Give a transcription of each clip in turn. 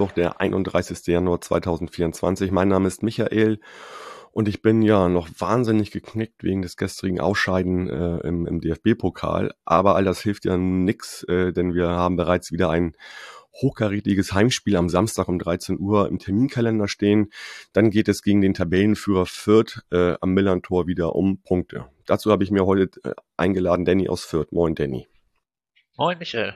Mittwoch, der 31. Januar 2024. Mein Name ist Michael und ich bin ja noch wahnsinnig geknickt wegen des gestrigen Ausscheiden äh, im, im DFB-Pokal. Aber all das hilft ja nix, äh, denn wir haben bereits wieder ein hochkarätiges Heimspiel am Samstag um 13 Uhr im Terminkalender stehen. Dann geht es gegen den Tabellenführer Fürth äh, am Millantor wieder um Punkte. Dazu habe ich mir heute äh, eingeladen Danny aus Fürth. Moin Danny. Moin Michael.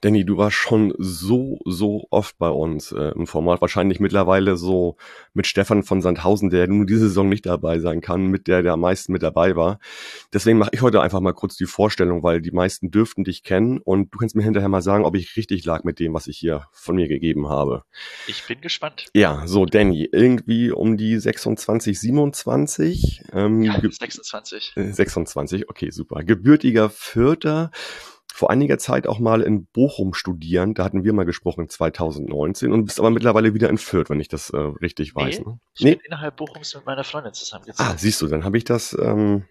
Danny, du warst schon so, so oft bei uns äh, im Format. Wahrscheinlich mittlerweile so mit Stefan von Sandhausen, der nun diese Saison nicht dabei sein kann, mit der der am meisten mit dabei war. Deswegen mache ich heute einfach mal kurz die Vorstellung, weil die meisten dürften dich kennen und du kannst mir hinterher mal sagen, ob ich richtig lag mit dem, was ich hier von mir gegeben habe. Ich bin gespannt. Ja, so Danny, irgendwie um die 26, 27. Ähm, ja, 26. 26, äh, okay, super. Gebürtiger Vierter vor einiger Zeit auch mal in Bochum studieren. Da hatten wir mal gesprochen 2019 und bist aber mittlerweile wieder in Fürth, wenn ich das äh, richtig weiß. Nee, ne? Ich nee. bin innerhalb Bochums mit meiner Freundin zusammengezogen. Ah, siehst du, dann habe ich das ähm,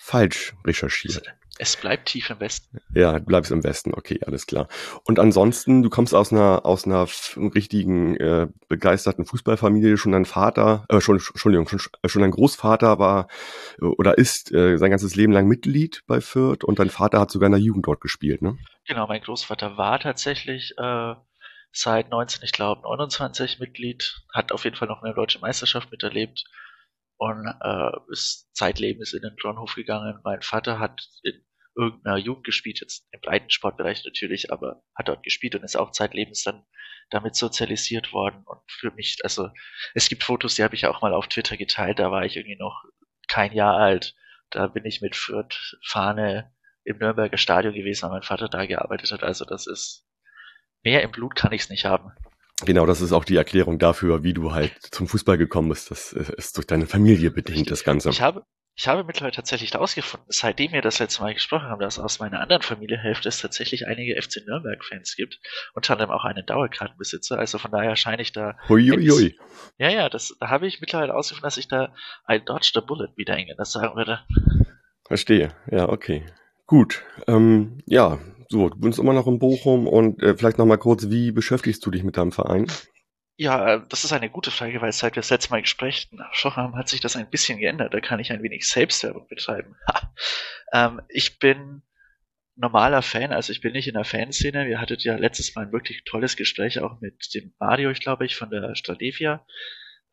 falsch recherchiert. Es bleibt tief im Westen. Ja, du bleibst im Westen, okay, alles klar. Und ansonsten, du kommst aus einer aus einer richtigen äh, begeisterten Fußballfamilie. Schon dein Vater, äh, schon Entschuldigung, schon, schon dein Großvater war äh, oder ist äh, sein ganzes Leben lang Mitglied bei Fürth und dein Vater hat sogar in der Jugend dort gespielt, ne? Genau, mein Großvater war tatsächlich äh, seit 19, ich glaube 29 Mitglied, hat auf jeden Fall noch eine deutsche Meisterschaft miterlebt und äh, ist zeitlebens in den Dornhof gegangen. Mein Vater hat in irgendeiner Jugend gespielt, jetzt im Breitensportbereich natürlich, aber hat dort gespielt und ist auch zeitlebens dann damit sozialisiert worden. Und für mich, also es gibt Fotos, die habe ich auch mal auf Twitter geteilt, da war ich irgendwie noch kein Jahr alt. Da bin ich mit Fürth Fahne im Nürnberger Stadion gewesen, weil mein Vater da gearbeitet hat. Also das ist mehr im Blut kann ich es nicht haben. Genau, das ist auch die Erklärung dafür, wie du halt zum Fußball gekommen bist. Das ist durch deine Familie bedingt, das Ganze. Ich habe, ich habe mittlerweile tatsächlich herausgefunden, seitdem wir das letzte Mal gesprochen haben, dass aus meiner anderen Familienhälfte es tatsächlich einige FC Nürnberg-Fans gibt, unter anderem auch einen Dauerkartenbesitzer. Also von daher scheine ich da. Huiuiui. Ja, ja, das, da habe ich mittlerweile herausgefunden, dass ich da ein Dodge the Bullet wieder das sagen würde. Verstehe, ja, okay. Gut, ähm, ja, so, du bist immer noch in Bochum und äh, vielleicht nochmal kurz, wie beschäftigst du dich mit deinem Verein? Ja, äh, das ist eine gute Frage, weil seit wir das letzte Mal gesprochen haben, hat sich das ein bisschen geändert. Da kann ich ein wenig Selbstwerbung betreiben. ähm, ich bin normaler Fan, also ich bin nicht in der Fanszene. Wir hattet ja letztes Mal ein wirklich tolles Gespräch auch mit dem Mario, ich glaube ich, von der Stradevia.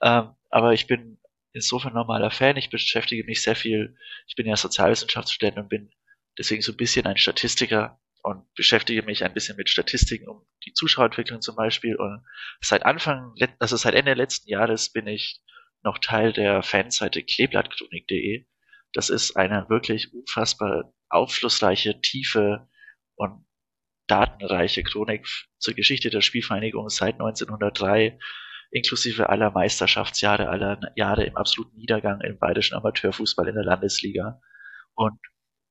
Ähm, aber ich bin insofern normaler Fan. Ich beschäftige mich sehr viel, ich bin ja Sozialwissenschaftsstudent und bin deswegen so ein bisschen ein Statistiker und beschäftige mich ein bisschen mit Statistiken um die Zuschauerentwicklung zum Beispiel. Und seit Anfang, also seit Ende letzten Jahres bin ich noch Teil der Fanseite kleeblattchronik.de. Das ist eine wirklich unfassbar aufschlussreiche, tiefe und datenreiche Chronik zur Geschichte der Spielvereinigung seit 1903, inklusive aller Meisterschaftsjahre, aller Jahre im absoluten Niedergang im bayerischen Amateurfußball in der Landesliga. Und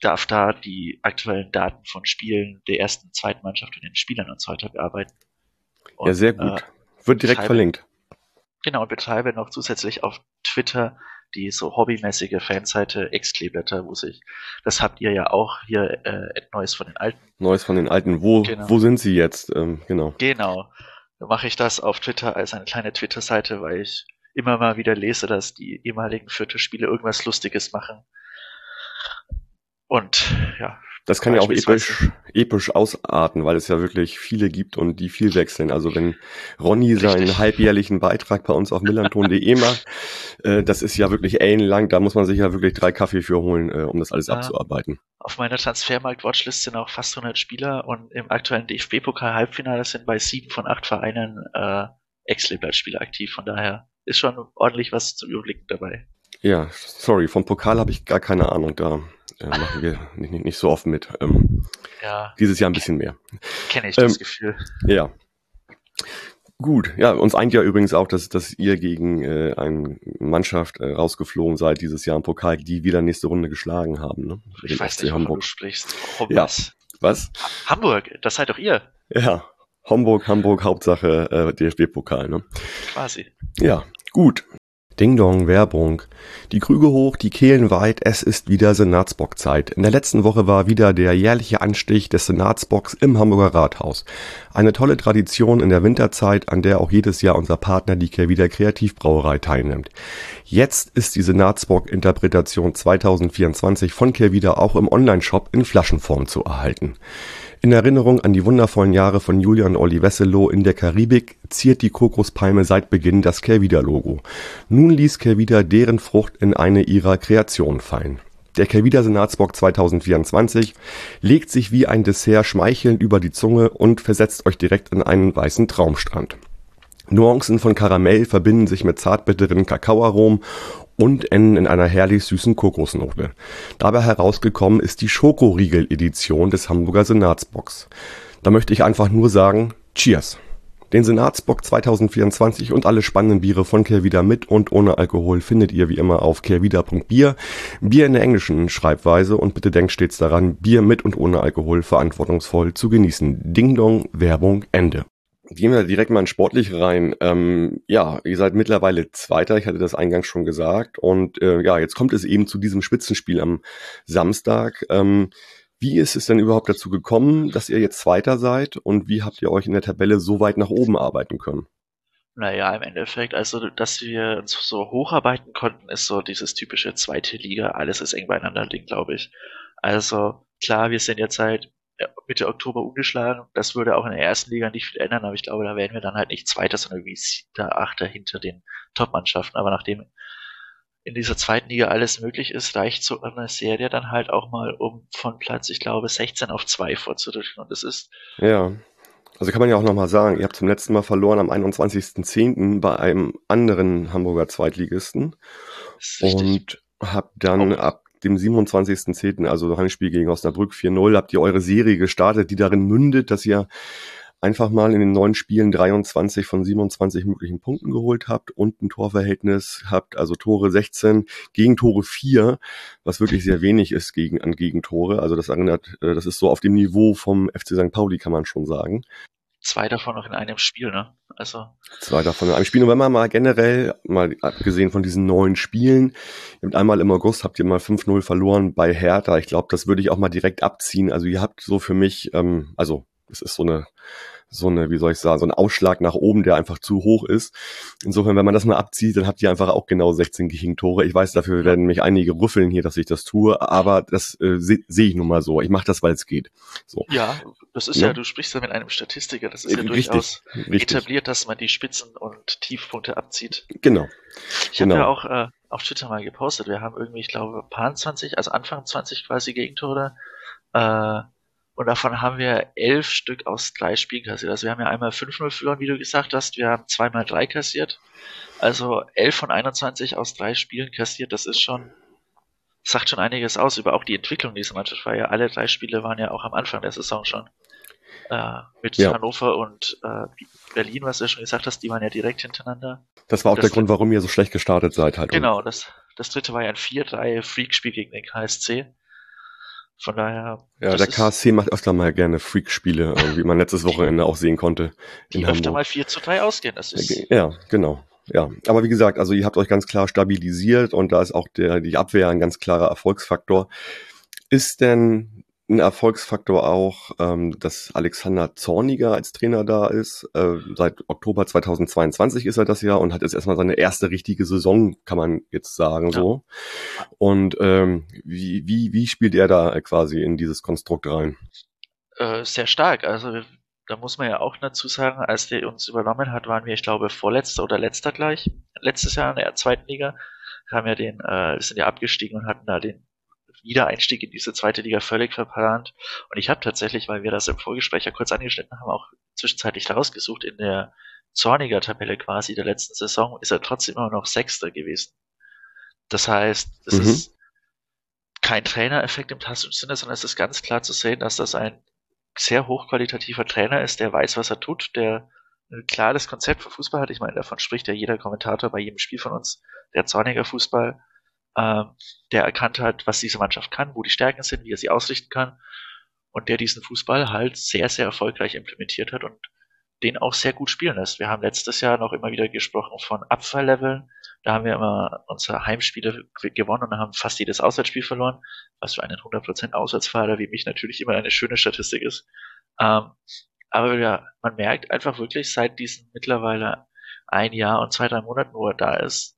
darf da die aktuellen Daten von Spielen der ersten, zweiten Mannschaft und den Spielern und so weiter bearbeiten. Und, ja, sehr gut. Äh, Wird direkt verlinkt. Genau, und betreibe noch zusätzlich auf Twitter die so hobbymäßige Fanseite Exkleblätter, wo sich, das habt ihr ja auch hier, äh, Neues von den Alten. Neues von den Alten. Wo, genau. wo sind sie jetzt? Ähm, genau. Genau. Da mache ich das auf Twitter als eine kleine Twitter-Seite, weil ich immer mal wieder lese, dass die ehemaligen Vierte-Spiele irgendwas Lustiges machen. Und ja. Das kann ja auch episch, episch ausarten, weil es ja wirklich viele gibt und die viel wechseln. Also wenn Ronny Richtig. seinen halbjährlichen Beitrag bei uns auf millanton.de macht, äh, das ist ja wirklich ellenlang, da muss man sich ja wirklich drei Kaffee für holen, äh, um das alles ja. abzuarbeiten. Auf meiner Transfermarkt-Watchlist sind auch fast 100 Spieler und im aktuellen DFB-Pokal-Halbfinale sind bei sieben von acht Vereinen äh, Ex-Spieler aktiv. Von daher ist schon ordentlich was zu überblicken dabei. Ja, sorry, vom Pokal habe ich gar keine Ahnung da äh, machen wir nicht, nicht, nicht so oft mit. Ähm, ja. Dieses Jahr ein bisschen mehr. Kenne ich das ähm, Gefühl. Ja. Gut, ja, uns eint ja übrigens auch, dass, dass ihr gegen äh, eine Mannschaft äh, rausgeflogen seid dieses Jahr im Pokal, die wieder nächste Runde geschlagen haben. Ne? Ich Den weiß nicht, Hamburg. du sprichst. Oh, ja. Was? Hamburg, das seid doch ihr. Ja, Homburg, Hamburg, Hauptsache äh, DFB-Pokal. Ne? quasi. Ja, gut. Ding Dong, Werbung. Die Krüge hoch, die Kehlen weit, es ist wieder Senatsbockzeit. In der letzten Woche war wieder der jährliche Anstich des Senatsbocks im Hamburger Rathaus. Eine tolle Tradition in der Winterzeit, an der auch jedes Jahr unser Partner die Kehrwieder Kreativbrauerei teilnimmt. Jetzt ist die Senatsbock-Interpretation 2024 von Kehrwieder auch im Onlineshop in Flaschenform zu erhalten. In Erinnerung an die wundervollen Jahre von Julia und Olli Wesselow in der Karibik ziert die Kokospalme seit Beginn das Kehrwieder-Logo. Nun ließ Kehrwieder deren Frucht in eine ihrer Kreationen fallen. Der Kehrwieder Senatsbock 2024 legt sich wie ein Dessert schmeichelnd über die Zunge und versetzt euch direkt in einen weißen Traumstrand. Nuancen von Karamell verbinden sich mit zartbitteren Kakaoaromen und enden in einer herrlich süßen Kokosnote. Dabei herausgekommen ist die Schokoriegel-Edition des Hamburger Senatsbocks. Da möchte ich einfach nur sagen, Cheers! Den Senatsbock 2024 und alle spannenden Biere von Kehrwieder mit und ohne Alkohol findet ihr wie immer auf kehrwieder.bier. Bier in der englischen Schreibweise und bitte denkt stets daran, Bier mit und ohne Alkohol verantwortungsvoll zu genießen. Ding Dong, Werbung, Ende. Gehen wir direkt mal in sportlich rein. Ähm, ja, ihr seid mittlerweile Zweiter, ich hatte das eingangs schon gesagt. Und äh, ja, jetzt kommt es eben zu diesem Spitzenspiel am Samstag. Ähm, wie ist es denn überhaupt dazu gekommen, dass ihr jetzt Zweiter seid und wie habt ihr euch in der Tabelle so weit nach oben arbeiten können? Naja, im Endeffekt, also dass wir uns so hocharbeiten konnten, ist so dieses typische zweite Liga, alles ist eng beieinander Ding, glaube ich. Also klar, wir sind jetzt seit Mitte Oktober umgeschlagen. Das würde auch in der ersten Liga nicht viel ändern, aber ich glaube, da wären wir dann halt nicht Zweiter, sondern irgendwie Siebter, Achter hinter den Top-Mannschaften. Aber nachdem in dieser zweiten Liga alles möglich ist, reicht so eine Serie dann halt auch mal, um von Platz, ich glaube, 16 auf 2 vorzudrücken. Und das ist. Ja. Also kann man ja auch nochmal sagen, ihr habt zum letzten Mal verloren am 21.10. bei einem anderen Hamburger Zweitligisten. Und habt dann ab dem 27.10., also Heimspiel gegen Osnabrück 4-0, habt ihr eure Serie gestartet, die darin mündet, dass ihr einfach mal in den neun Spielen 23 von 27 möglichen Punkten geholt habt und ein Torverhältnis habt, also Tore 16, Gegentore 4, was wirklich sehr wenig ist gegen, an Gegentore. Also das erinnert, äh, das ist so auf dem Niveau vom FC St. Pauli, kann man schon sagen. Zwei davon noch in einem Spiel, ne? Also. Zwei davon in einem Spiel. Und wenn man mal generell, mal abgesehen von diesen neun Spielen, ihr habt einmal im August habt ihr mal 5-0 verloren bei Hertha. Ich glaube, das würde ich auch mal direkt abziehen. Also ihr habt so für mich, ähm, also es ist so eine so eine, wie soll ich sagen, so ein Ausschlag nach oben, der einfach zu hoch ist. Insofern, wenn man das mal abzieht, dann habt ihr einfach auch genau 16 Gegentore. Ich weiß, dafür werden mich einige rüffeln hier, dass ich das tue, aber das äh, sehe seh ich nun mal so. Ich mache das, weil es geht. So. Ja, das ist ja. ja, du sprichst ja mit einem Statistiker, das ist ja richtig, durchaus richtig. etabliert, dass man die Spitzen- und Tiefpunkte abzieht. Genau. Ich genau. habe ja auch äh, auf Twitter mal gepostet, wir haben irgendwie, ich glaube, paar 20, also Anfang 20 quasi Gegentore. Äh, und davon haben wir elf Stück aus drei Spielen kassiert. Also wir haben ja einmal 5-0 verloren, wie du gesagt hast. Wir haben zweimal drei kassiert. Also elf von 21 aus drei Spielen kassiert. Das ist schon, sagt schon einiges aus über auch die Entwicklung dieser Mannschaft, weil ja alle drei Spiele waren ja auch am Anfang der Saison schon. Äh, mit ja. Hannover und äh, Berlin, was du ja schon gesagt hast, die waren ja direkt hintereinander. Das war auch das der Grund, warum ihr so schlecht gestartet seid halt. Genau, das, das dritte war ja ein 4-3-Freak-Spiel gegen den KSC. Von daher. Ja, der KSC macht öfter mal gerne Freak-Spiele, wie man letztes Wochenende auch sehen konnte. Die öfter Hamburg. mal 4 zu 3 ausgehen, das ist. Ja, genau. Ja, aber wie gesagt, also ihr habt euch ganz klar stabilisiert und da ist auch der, die Abwehr ein ganz klarer Erfolgsfaktor. Ist denn ein Erfolgsfaktor auch, ähm, dass Alexander Zorniger als Trainer da ist. Äh, seit Oktober 2022 ist er das Jahr und hat jetzt erstmal seine erste richtige Saison, kann man jetzt sagen ja. so. Und ähm, wie, wie, wie spielt er da quasi in dieses Konstrukt rein? Äh, sehr stark. Also da muss man ja auch dazu sagen, als der uns übernommen hat, waren wir, ich glaube, vorletzter oder letzter gleich. Letztes Jahr in der zweiten Liga haben ja den, äh, sind ja abgestiegen und hatten da den Wiedereinstieg in diese zweite Liga völlig verplant. Und ich habe tatsächlich, weil wir das im Vorgespräch ja kurz angeschnitten haben, auch zwischenzeitlich rausgesucht, in der Zorniger Tabelle quasi der letzten Saison ist er trotzdem immer noch Sechster gewesen. Das heißt, es mhm. ist kein Trainereffekt im klassischen Sinne, sondern es ist ganz klar zu sehen, dass das ein sehr hochqualitativer Trainer ist, der weiß, was er tut, der ein klares Konzept für Fußball hat. Ich meine, davon spricht ja jeder Kommentator bei jedem Spiel von uns. Der Zorniger Fußball der erkannt hat, was diese Mannschaft kann, wo die Stärken sind, wie er sie ausrichten kann und der diesen Fußball halt sehr, sehr erfolgreich implementiert hat und den auch sehr gut spielen lässt. Wir haben letztes Jahr noch immer wieder gesprochen von Abfallleveln. Da haben wir immer unsere Heimspiele gewonnen und haben fast jedes Auswärtsspiel verloren, was für einen 100% Auswärtsfahrer wie mich natürlich immer eine schöne Statistik ist. Ähm, aber ja, man merkt einfach wirklich seit diesen mittlerweile ein Jahr und zwei, drei Monaten, wo er da ist,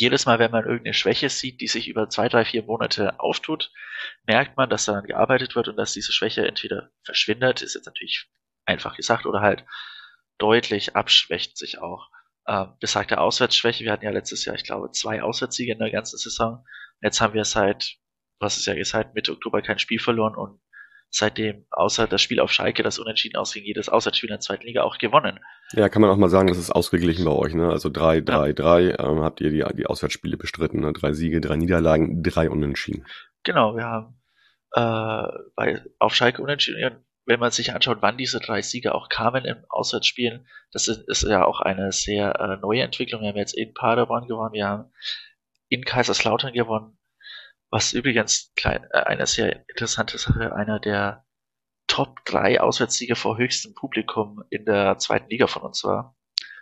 jedes Mal, wenn man irgendeine Schwäche sieht, die sich über zwei, drei, vier Monate auftut, merkt man, dass daran gearbeitet wird und dass diese Schwäche entweder verschwindet, ist jetzt natürlich einfach gesagt, oder halt deutlich abschwächt sich auch. Ähm, besagte Auswärtsschwäche, wir hatten ja letztes Jahr, ich glaube, zwei Auswärtssiege in der ganzen Saison. Jetzt haben wir seit, was ist ja gesagt, Mitte Oktober kein Spiel verloren und seitdem, außer das Spiel auf Schalke, das unentschieden ausging, jedes Auswärtsspiel in der zweiten Liga auch gewonnen. Ja, kann man auch mal sagen, das ist ausgeglichen bei euch, ne? Also drei, drei, ja. drei ähm, habt ihr die, die Auswärtsspiele bestritten, ne? Drei Siege, drei Niederlagen, drei Unentschieden. Genau, wir haben äh, bei, auf Schalke unentschieden, wenn man sich anschaut, wann diese drei Siege auch kamen im Auswärtsspielen, das ist, ist ja auch eine sehr äh, neue Entwicklung. Wir haben jetzt in Paderborn gewonnen, wir haben in Kaiserslautern gewonnen, was übrigens klein, äh, eine sehr interessante Sache, einer der Top 3 Auswärtssiege vor höchstem Publikum in der zweiten Liga von uns war.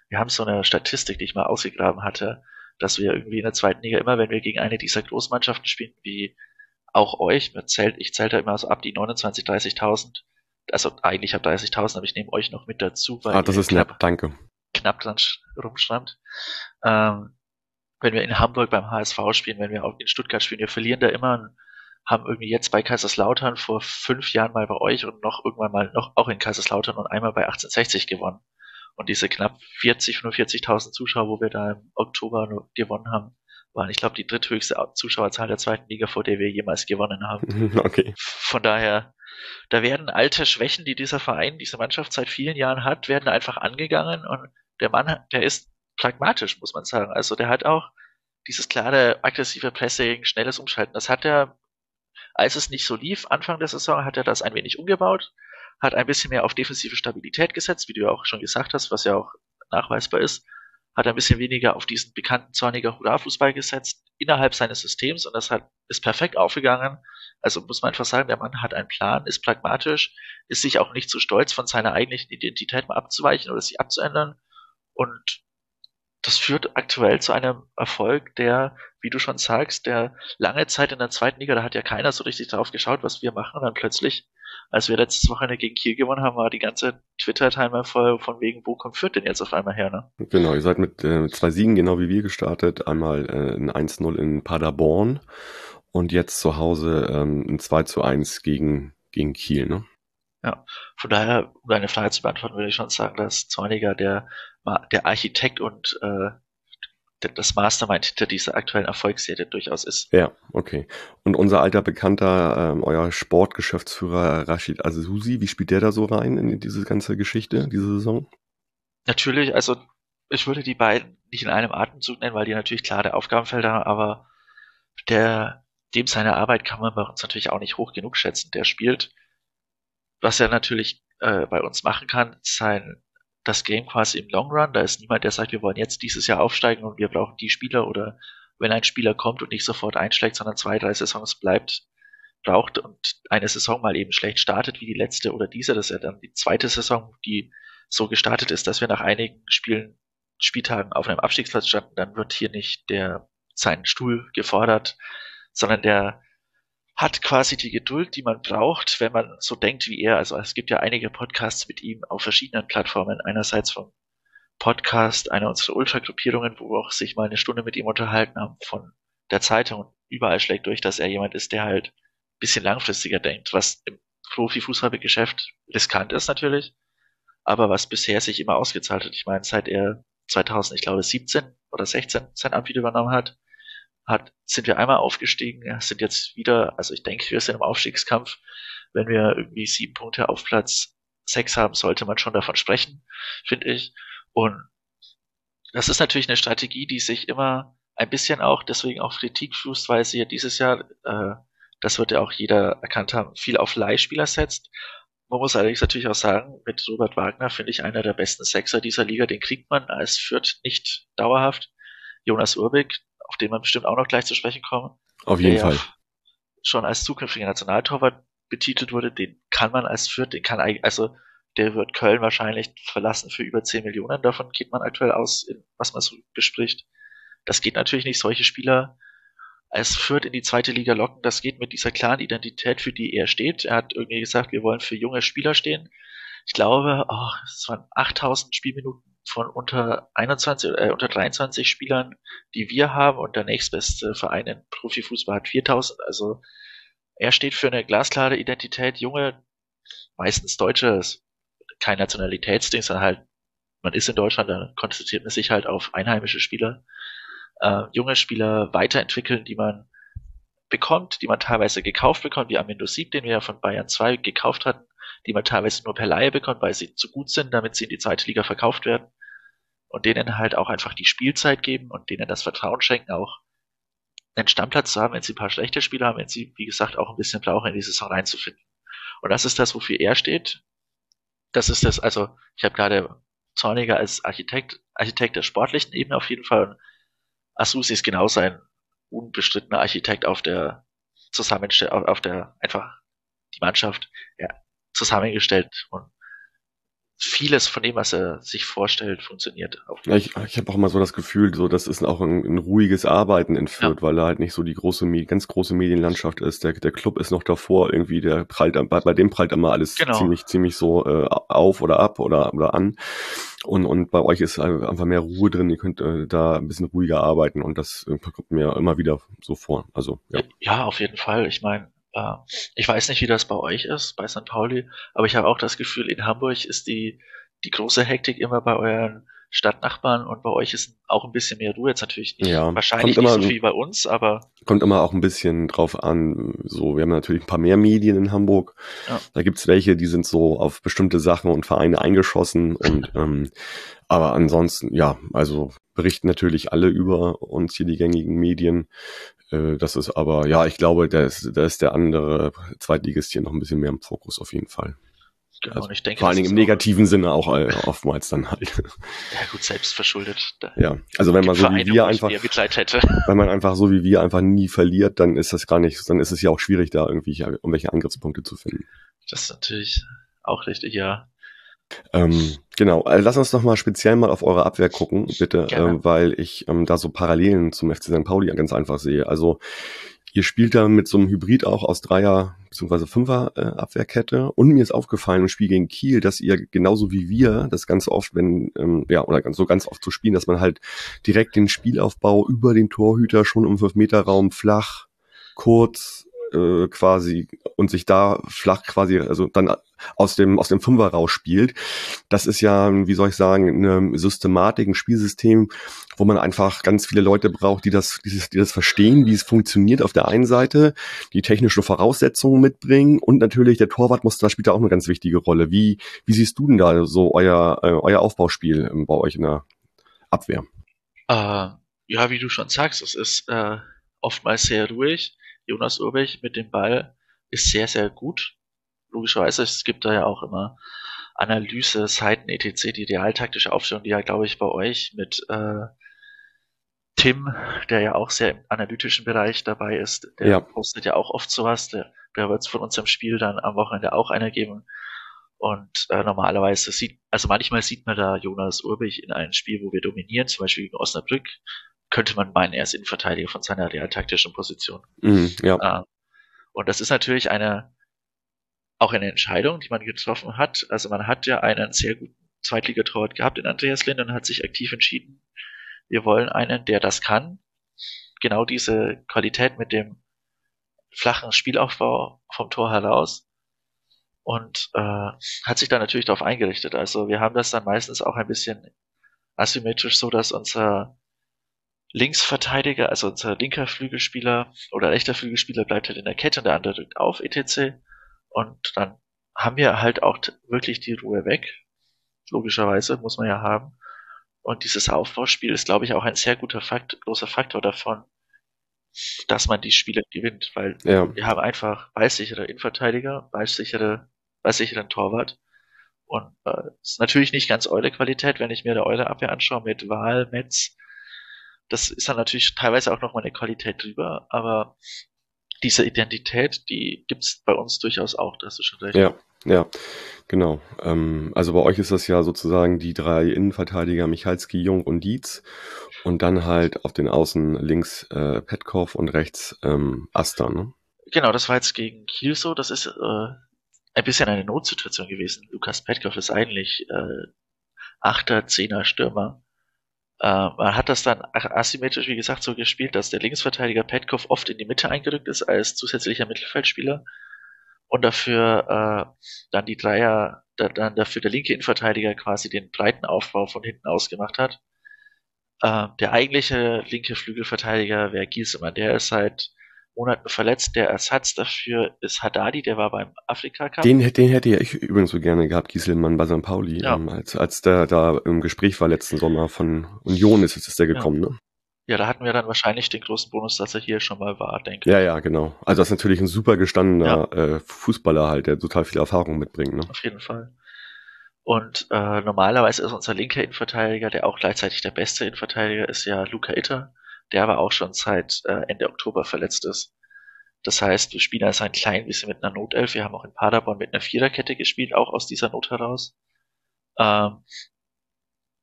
Wir haben so eine Statistik, die ich mal ausgegraben hatte, dass wir irgendwie in der zweiten Liga immer, wenn wir gegen eine dieser Großmannschaften spielen, wie auch euch, zählt, ich zähle da immer so ab die 29, 30.000, also eigentlich ab 30.000, aber ich nehme euch noch mit dazu, weil ah, das ist knapp, nett, danke. knapp dran rumstand. Ähm, wenn wir in Hamburg beim HSV spielen, wenn wir auch in Stuttgart spielen, wir verlieren da immer, haben irgendwie jetzt bei Kaiserslautern vor fünf Jahren mal bei euch und noch irgendwann mal noch auch in Kaiserslautern und einmal bei 1860 gewonnen. Und diese knapp 40, 45.000 Zuschauer, wo wir da im Oktober gewonnen haben, waren, ich glaube, die dritthöchste Zuschauerzahl der zweiten Liga, vor der wir jemals gewonnen haben. Okay. Von daher, da werden alte Schwächen, die dieser Verein, diese Mannschaft seit vielen Jahren hat, werden einfach angegangen und der Mann, der ist pragmatisch, muss man sagen. Also der hat auch dieses klare, aggressive Pressing, schnelles Umschalten. Das hat er, als es nicht so lief, Anfang der Saison, hat er das ein wenig umgebaut, hat ein bisschen mehr auf defensive Stabilität gesetzt, wie du ja auch schon gesagt hast, was ja auch nachweisbar ist, hat ein bisschen weniger auf diesen bekannten zorniger Hurra-Fußball gesetzt innerhalb seines Systems und das hat, ist perfekt aufgegangen. Also muss man einfach sagen, der Mann hat einen Plan, ist pragmatisch, ist sich auch nicht zu so stolz, von seiner eigentlichen Identität mal abzuweichen oder sich abzuändern und das führt aktuell zu einem Erfolg, der, wie du schon sagst, der lange Zeit in der zweiten Liga, da hat ja keiner so richtig drauf geschaut, was wir machen. Und dann plötzlich, als wir letztes Wochenende gegen Kiel gewonnen haben, war die ganze Twitter-Timer voll von wegen, wo kommt Fürth denn jetzt auf einmal her, ne? Genau, ihr seid mit äh, zwei Siegen genau wie wir gestartet. Einmal äh, ein 1-0 in Paderborn und jetzt zu Hause ähm, ein 2 zu 1 gegen, gegen Kiel, ne? Ja, von daher, um deine Frage zu beantworten, würde ich schon sagen, dass Zorniger der der Architekt und äh, das Mastermind hinter dieser aktuellen Erfolgsserie durchaus ist. Ja, okay. Und unser alter Bekannter, ähm, euer Sportgeschäftsführer Rashid Azusi, wie spielt der da so rein in diese ganze Geschichte, diese Saison? Natürlich, also ich würde die beiden nicht in einem Atemzug nennen, weil die natürlich klare Aufgabenfelder haben, aber der, dem seine Arbeit kann man bei uns natürlich auch nicht hoch genug schätzen. Der spielt, was er natürlich äh, bei uns machen kann, sein das Game quasi im Long Run. Da ist niemand, der sagt, wir wollen jetzt dieses Jahr aufsteigen und wir brauchen die Spieler oder wenn ein Spieler kommt und nicht sofort einschlägt, sondern zwei, drei Saisons bleibt, braucht und eine Saison mal eben schlecht startet wie die letzte oder diese, das ist ja dann die zweite Saison, die so gestartet ist, dass wir nach einigen Spielen, Spieltagen auf einem Abstiegsplatz standen, dann wird hier nicht der seinen Stuhl gefordert, sondern der hat quasi die Geduld, die man braucht, wenn man so denkt wie er. Also es gibt ja einige Podcasts mit ihm auf verschiedenen Plattformen. Einerseits vom Podcast, einer unserer Ultra-Gruppierungen, wo wir auch sich mal eine Stunde mit ihm unterhalten haben, von der Zeitung. Überall schlägt durch, dass er jemand ist, der halt ein bisschen langfristiger denkt, was im Profifußballgeschäft riskant ist natürlich, aber was bisher sich immer ausgezahlt hat. Ich meine, seit er 2000, ich glaube 17 oder 16 sein Amt übernommen hat, hat, sind wir einmal aufgestiegen, sind jetzt wieder, also ich denke, wir sind im Aufstiegskampf. Wenn wir irgendwie sieben Punkte auf Platz sechs haben, sollte man schon davon sprechen, finde ich. Und das ist natürlich eine Strategie, die sich immer ein bisschen auch, deswegen auch Kritik fußt, weil sie ja dieses Jahr, äh, das wird ja auch jeder erkannt haben, viel auf Leihspieler setzt. Man muss allerdings natürlich auch sagen, mit Robert Wagner finde ich einer der besten Sechser dieser Liga, den kriegt man als Fürth nicht dauerhaft. Jonas Urbig, auf den man bestimmt auch noch gleich zu sprechen kommen. Auf jeden Fall. Schon als zukünftiger Nationaltorwart betitelt wurde, den kann man als Fürth, den kann eigentlich, also der wird Köln wahrscheinlich verlassen für über 10 Millionen. Davon geht man aktuell aus, was man so bespricht. Das geht natürlich nicht. Solche Spieler als Fürth in die zweite Liga locken, das geht mit dieser klaren Identität, für die er steht. Er hat irgendwie gesagt, wir wollen für junge Spieler stehen. Ich glaube, oh, es waren 8000 Spielminuten von unter 21 äh, unter 23 Spielern, die wir haben und der nächstbeste Verein in Profifußball hat 4000. Also er steht für eine glasklare Identität, junge, meistens Deutsche, kein Nationalitätsding, sondern halt, man ist in Deutschland, dann konzentriert man sich halt auf einheimische Spieler, äh, junge Spieler weiterentwickeln, die man bekommt, die man teilweise gekauft bekommt, wie Amendo Sieg, den wir ja von Bayern 2 gekauft hatten, die man teilweise nur per Laie bekommt, weil sie zu gut sind, damit sie in die zweite Liga verkauft werden und denen halt auch einfach die Spielzeit geben und denen das Vertrauen schenken, auch einen Stammplatz zu haben, wenn sie ein paar schlechte Spieler haben, wenn sie, wie gesagt, auch ein bisschen brauchen, in die Saison reinzufinden. Und das ist das, wofür er steht. Das ist das, also ich habe gerade Zorniger als Architekt, Architekt der sportlichen Ebene auf jeden Fall. Und Asusi ist genauso ein unbestrittener Architekt auf der Zusammenstellung, auf der einfach die Mannschaft ja, zusammengestellt und vieles von dem, was er sich vorstellt, funktioniert auch. Ja, ich ich habe auch immer so das Gefühl, so das ist auch ein, ein ruhiges Arbeiten in Fürth, ja. weil er halt nicht so die große, ganz große Medienlandschaft ist. Der, der Club ist noch davor, irgendwie der prallt, bei, bei dem prallt immer alles genau. ziemlich, ziemlich so äh, auf oder ab oder, oder an. Und, und bei euch ist einfach mehr Ruhe drin, ihr könnt äh, da ein bisschen ruhiger arbeiten und das äh, kommt mir immer wieder so vor. Also ja. Ja, auf jeden Fall. Ich meine, ich weiß nicht, wie das bei euch ist, bei St. Pauli, aber ich habe auch das Gefühl, in Hamburg ist die, die große Hektik immer bei euren Stadtnachbarn und bei euch ist auch ein bisschen mehr Ruhe jetzt natürlich nicht, ja, wahrscheinlich nicht so viel bei uns, aber kommt immer auch ein bisschen drauf an. So, wir haben natürlich ein paar mehr Medien in Hamburg. Ja. Da gibt's welche, die sind so auf bestimmte Sachen und Vereine eingeschossen und ähm, aber ansonsten, ja, also berichten natürlich alle über uns hier die gängigen Medien. Äh, das ist aber, ja, ich glaube, da ist, da ist der andere Zweitligist hier noch ein bisschen mehr im Fokus auf jeden Fall. Genau, also, ich denke, vor allen Dingen im negativen Sinne auch äh, oftmals dann halt. Ja gut, selbst verschuldet. Ja, also wenn man so wie wir einfach, wenn man einfach so wie wir einfach nie verliert, dann ist das gar nicht, dann ist es ja auch schwierig, da irgendwie irgendwelche Angriffspunkte zu finden. Das ist natürlich auch richtig, ja. Ähm, genau, also lass uns doch mal speziell mal auf eure Abwehr gucken, bitte, ähm, weil ich ähm, da so Parallelen zum FC St. Pauli ganz einfach sehe. Also ihr spielt da mit so einem Hybrid auch aus Dreier- bzw. Fünfer äh, Abwehrkette und mir ist aufgefallen im Spiel gegen Kiel, dass ihr genauso wie wir das ganz oft, wenn, ähm, ja, oder ganz, so ganz oft zu spielen, dass man halt direkt den Spielaufbau über den Torhüter schon im 5-Meter-Raum flach, kurz, äh, quasi und sich da flach quasi, also dann aus dem, aus dem Fünfer rausspielt. Das ist ja, wie soll ich sagen, eine Systematik, ein Spielsystem, wo man einfach ganz viele Leute braucht, die das, die das, die das verstehen, wie es funktioniert auf der einen Seite, die technische Voraussetzungen mitbringen und natürlich der Torwart muss, da spielt da auch eine ganz wichtige Rolle. Wie, wie siehst du denn da so euer, äh, euer Aufbauspiel bei euch in der Abwehr? Äh, ja, wie du schon sagst, es ist äh, oftmals sehr ruhig. Jonas Urbich mit dem Ball ist sehr, sehr gut logischerweise, es gibt da ja auch immer Analyse, Seiten, etc., die realtaktische Aufstellung, die ja, glaube ich, bei euch mit äh, Tim, der ja auch sehr im analytischen Bereich dabei ist, der ja. postet ja auch oft sowas, der, der wird es von unserem Spiel dann am Wochenende auch einer geben. Und äh, normalerweise sieht, also manchmal sieht man da Jonas Urbich in einem Spiel, wo wir dominieren, zum Beispiel gegen Osnabrück, könnte man meinen, er ist Innenverteidiger von seiner realtaktischen Position. Mhm, ja. Äh, und das ist natürlich eine auch eine Entscheidung, die man getroffen hat. Also man hat ja einen sehr guten Zweitligatorwart gehabt in Andreas Lind und hat sich aktiv entschieden, wir wollen einen, der das kann. Genau diese Qualität mit dem flachen Spielaufbau vom Tor heraus und äh, hat sich da natürlich darauf eingerichtet. Also wir haben das dann meistens auch ein bisschen asymmetrisch so, dass unser Linksverteidiger, also unser linker Flügelspieler oder rechter Flügelspieler bleibt halt in der Kette und der andere drückt auf etc. Und dann haben wir halt auch wirklich die Ruhe weg. Logischerweise muss man ja haben. Und dieses Aufbauspiel ist, glaube ich, auch ein sehr guter Fakt, großer Faktor davon, dass man die Spiele gewinnt, weil ja. wir haben einfach ballsichere Innenverteidiger, ballsichere, ballsicheren Torwart. Und äh, ist natürlich nicht ganz eure Qualität, wenn ich mir da eure Abwehr anschaue mit Wahl, Metz. Das ist dann natürlich teilweise auch noch mal eine Qualität drüber, aber diese Identität, die gibt's bei uns durchaus auch, da hast du schon recht. Ja, ja, genau. Ähm, also bei euch ist das ja sozusagen die drei Innenverteidiger Michalski, Jung und Dietz und dann halt auf den Außen links äh, Petkov und rechts ähm, Asta, ne? Genau, das war jetzt gegen Kiel so. Das ist äh, ein bisschen eine Notsituation gewesen. Lukas Petkov ist eigentlich äh, Achter, Zehner Stürmer. Äh, man hat das dann asymmetrisch, wie gesagt, so gespielt, dass der Linksverteidiger Petkov oft in die Mitte eingerückt ist als zusätzlicher Mittelfeldspieler und dafür äh, dann die Dreier, da, dann dafür der linke Innenverteidiger quasi den breiten Aufbau von hinten aus gemacht hat. Äh, der eigentliche linke Flügelverteidiger wäre Giesemann, der ist seit Monaten verletzt. Der Ersatz dafür ist Haddadi, der war beim Afrika Cup. Den, den hätte ja ich übrigens so gerne gehabt, Gieselmann bei St. Pauli, ja. ähm, als, als der da im Gespräch war letzten Sommer von Union ist, ist der gekommen, ja. ne? Ja, da hatten wir dann wahrscheinlich den großen Bonus, dass er hier schon mal war, denke ich. Ja, ja, genau. Also das ist natürlich ein super gestandener ja. äh, Fußballer halt, der total viel Erfahrung mitbringt. Ne? Auf jeden Fall. Und äh, normalerweise ist unser linker Innenverteidiger, der auch gleichzeitig der beste Innenverteidiger ist, ja Luca Itter, der aber auch schon seit äh, Ende Oktober verletzt ist. Das heißt, wir spielen also ein klein bisschen mit einer Notelf. Wir haben auch in Paderborn mit einer Viererkette gespielt, auch aus dieser Not heraus. Ähm,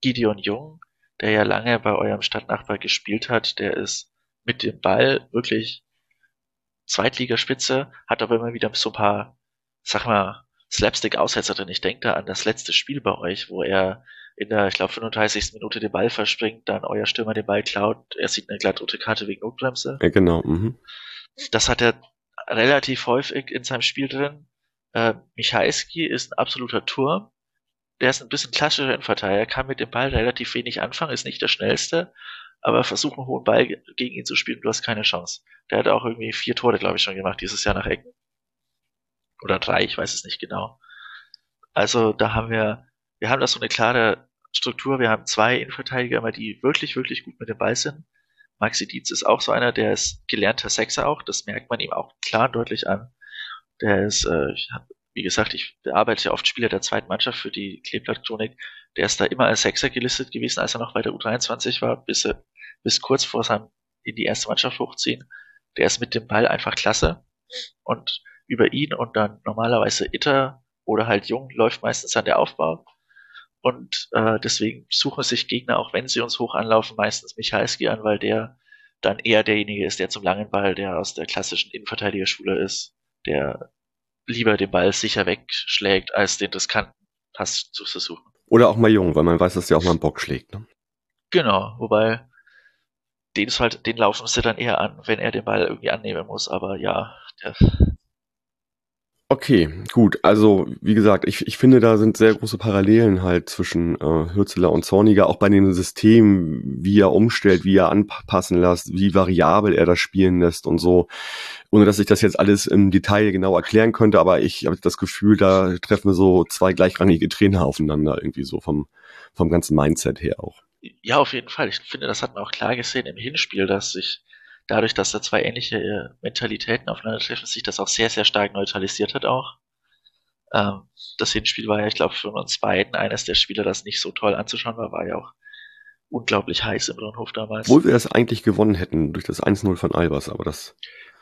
Gideon Jung, der ja lange bei eurem Stadtnachbar gespielt hat, der ist mit dem Ball wirklich Zweitligaspitze, hat aber immer wieder so ein paar, sag mal, Slapstick-Aussetzer drin. Ich denke da an das letzte Spiel bei euch, wo er in der, ich glaube, 35. Minute den Ball verspringt, dann euer Stürmer den Ball klaut, er sieht eine glattrote Karte wegen Notbremse. Ja, genau. Mhm. Das hat er relativ häufig in seinem Spiel drin. Äh, Michalski ist ein absoluter Turm. Der ist ein bisschen klassischer Innenverteidiger, kann mit dem Ball relativ wenig anfangen, ist nicht der schnellste, aber versucht einen hohen Ball gegen ihn zu spielen, du hast keine Chance. Der hat auch irgendwie vier Tore, glaube ich, schon gemacht dieses Jahr nach Ecken. Oder drei, ich weiß es nicht genau. Also da haben wir, wir haben da so eine klare Struktur. Wir haben zwei Innenverteidiger immer, die wirklich, wirklich gut mit dem Ball sind. Maxi Dietz ist auch so einer, der ist gelernter Sechser auch, das merkt man ihm auch klar und deutlich an. Der ist, äh, hab, wie gesagt, ich bearbeite ja oft Spieler der zweiten Mannschaft für die Kleeblatt-Chronik. Der ist da immer als Sechser gelistet gewesen, als er noch bei der U23 war, bis, bis kurz vor seinem in die erste Mannschaft hochziehen. Der ist mit dem Ball einfach klasse. Und über ihn und dann normalerweise Itter oder halt Jung läuft meistens dann der Aufbau. Und äh, deswegen suchen sich Gegner, auch wenn sie uns hoch anlaufen, meistens Michalski an, weil der dann eher derjenige ist, der zum langen Ball, der aus der klassischen Innenverteidigerschule ist, der lieber den Ball sicher wegschlägt, als den riskanten Pass zu versuchen. Oder auch mal jung, weil man weiß, dass der auch mal einen Bock schlägt. Ne? Genau, wobei den ist halt, den laufen sie dann eher an, wenn er den Ball irgendwie annehmen muss. Aber ja, der Okay, gut. Also, wie gesagt, ich, ich finde, da sind sehr große Parallelen halt zwischen äh, Hürzeler und Zorniger, auch bei dem System, wie er umstellt, wie er anpassen lässt, wie variabel er das spielen lässt und so. Ohne dass ich das jetzt alles im Detail genau erklären könnte, aber ich habe das Gefühl, da treffen wir so zwei gleichrangige Trainer aufeinander, irgendwie so vom, vom ganzen Mindset her auch. Ja, auf jeden Fall. Ich finde, das hat man auch klar gesehen im Hinspiel, dass sich dadurch, dass da zwei ähnliche äh, Mentalitäten aufeinandertreffen, sich das auch sehr, sehr stark neutralisiert hat auch. Ähm, das Hinspiel war ja, ich glaube, für uns beiden eines der Spiele, das nicht so toll anzuschauen war, war ja auch unglaublich heiß im Rundhof damals. Obwohl wir das eigentlich gewonnen hätten durch das 1-0 von Albers, aber das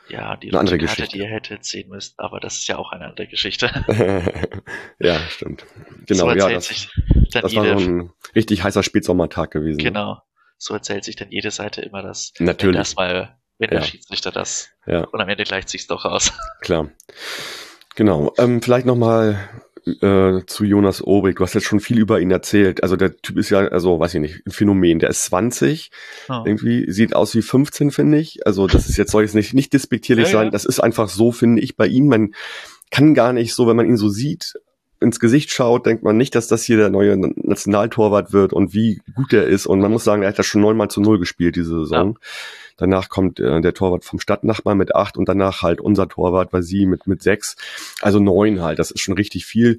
ja, die eine andere Karte, Geschichte. die ihr hättet sehen müsst, aber das ist ja auch eine andere Geschichte. ja, stimmt. Genau, so ja, das, das war so ein richtig heißer Spätsommertag gewesen. Genau so erzählt sich dann jede Seite immer das, Natürlich. das mal, wenn ja. der Schiedsrichter das ja. und am Ende gleicht sich's doch aus. Klar. Genau. Ähm, vielleicht nochmal äh, zu Jonas Obrig. Du hast jetzt schon viel über ihn erzählt. Also der Typ ist ja, also weiß ich nicht, ein Phänomen. Der ist 20, oh. irgendwie sieht aus wie 15, finde ich. Also das ist jetzt soll jetzt nicht nicht despektierlich ja, sein. Ja. Das ist einfach so, finde ich, bei ihm. Man kann gar nicht so, wenn man ihn so sieht, ins Gesicht schaut, denkt man nicht, dass das hier der neue Nationaltorwart wird und wie gut er ist. Und man muss sagen, er hat das schon neunmal zu null gespielt diese Saison. Ja. Danach kommt äh, der Torwart vom Stadtnachbar mit acht und danach halt unser Torwart war sie mit, mit sechs. Also neun halt, das ist schon richtig viel.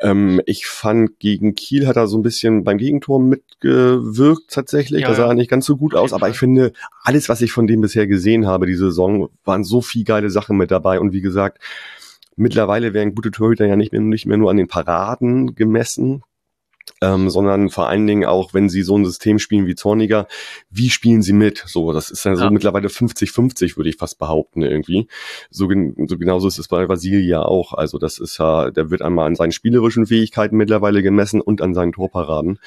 Ähm, ich fand, gegen Kiel hat er so ein bisschen beim Gegentor mitgewirkt tatsächlich. Ja, da sah er nicht ganz so gut aus, aber ich finde, alles, was ich von dem bisher gesehen habe, die Saison, waren so viel geile Sachen mit dabei. Und wie gesagt, Mittlerweile werden gute Torhüter ja nicht mehr, nicht mehr nur an den Paraden gemessen, ähm, sondern vor allen Dingen auch, wenn sie so ein System spielen wie Zorniger, wie spielen sie mit? So, das ist ja so mittlerweile 50-50, würde ich fast behaupten, irgendwie. So, so genauso ist es bei Vasilia auch. Also das ist ja, der wird einmal an seinen spielerischen Fähigkeiten mittlerweile gemessen und an seinen Torparaden.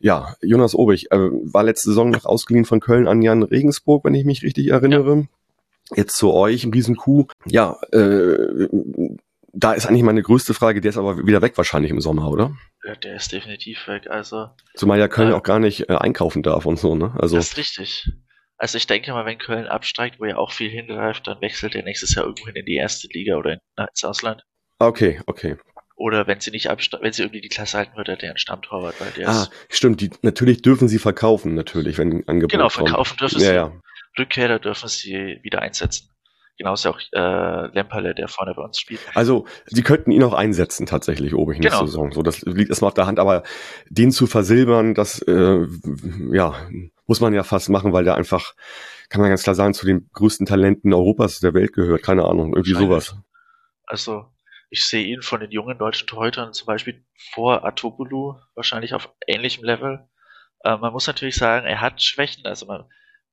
Ja, Jonas Obig äh, war letzte Saison noch ausgeliehen von Köln an Jan Regensburg, wenn ich mich richtig erinnere. Ja. Jetzt zu euch, Riesenkuh. Ja, äh, da ist eigentlich meine größte Frage, der ist aber wieder weg wahrscheinlich im Sommer, oder? Ja, der ist definitiv weg. Also zumal ja Köln äh, auch gar nicht äh, einkaufen darf und so, ne? Also das ist richtig. Also ich denke mal, wenn Köln absteigt, wo ja auch viel hingreift, dann wechselt er nächstes Jahr irgendwohin in die erste Liga oder ins Ausland. Okay, okay. Oder wenn sie nicht absteigen, wenn sie irgendwie die Klasse halten, wird er der ein Stammtorwart, weil der Ah, stimmt, die, natürlich dürfen sie verkaufen, natürlich, wenn Angebot Genau, verkaufen kommt. dürfen ja, sie. Ja. Rückkehrer dürfen sie wieder einsetzen. Genauso auch äh, Lemperle, der vorne bei uns spielt. Also sie könnten ihn auch einsetzen tatsächlich, Obig nächste genau. Saison. So, das liegt erstmal auf der Hand, aber den zu versilbern, das äh, ja muss man ja fast machen, weil der einfach, kann man ganz klar sagen, zu den größten Talenten Europas der Welt gehört. Keine Ahnung, irgendwie sowas. Also ich sehe ihn von den jungen deutschen Torhütern zum Beispiel vor Atobulu wahrscheinlich auf ähnlichem Level. Äh, man muss natürlich sagen, er hat Schwächen, also man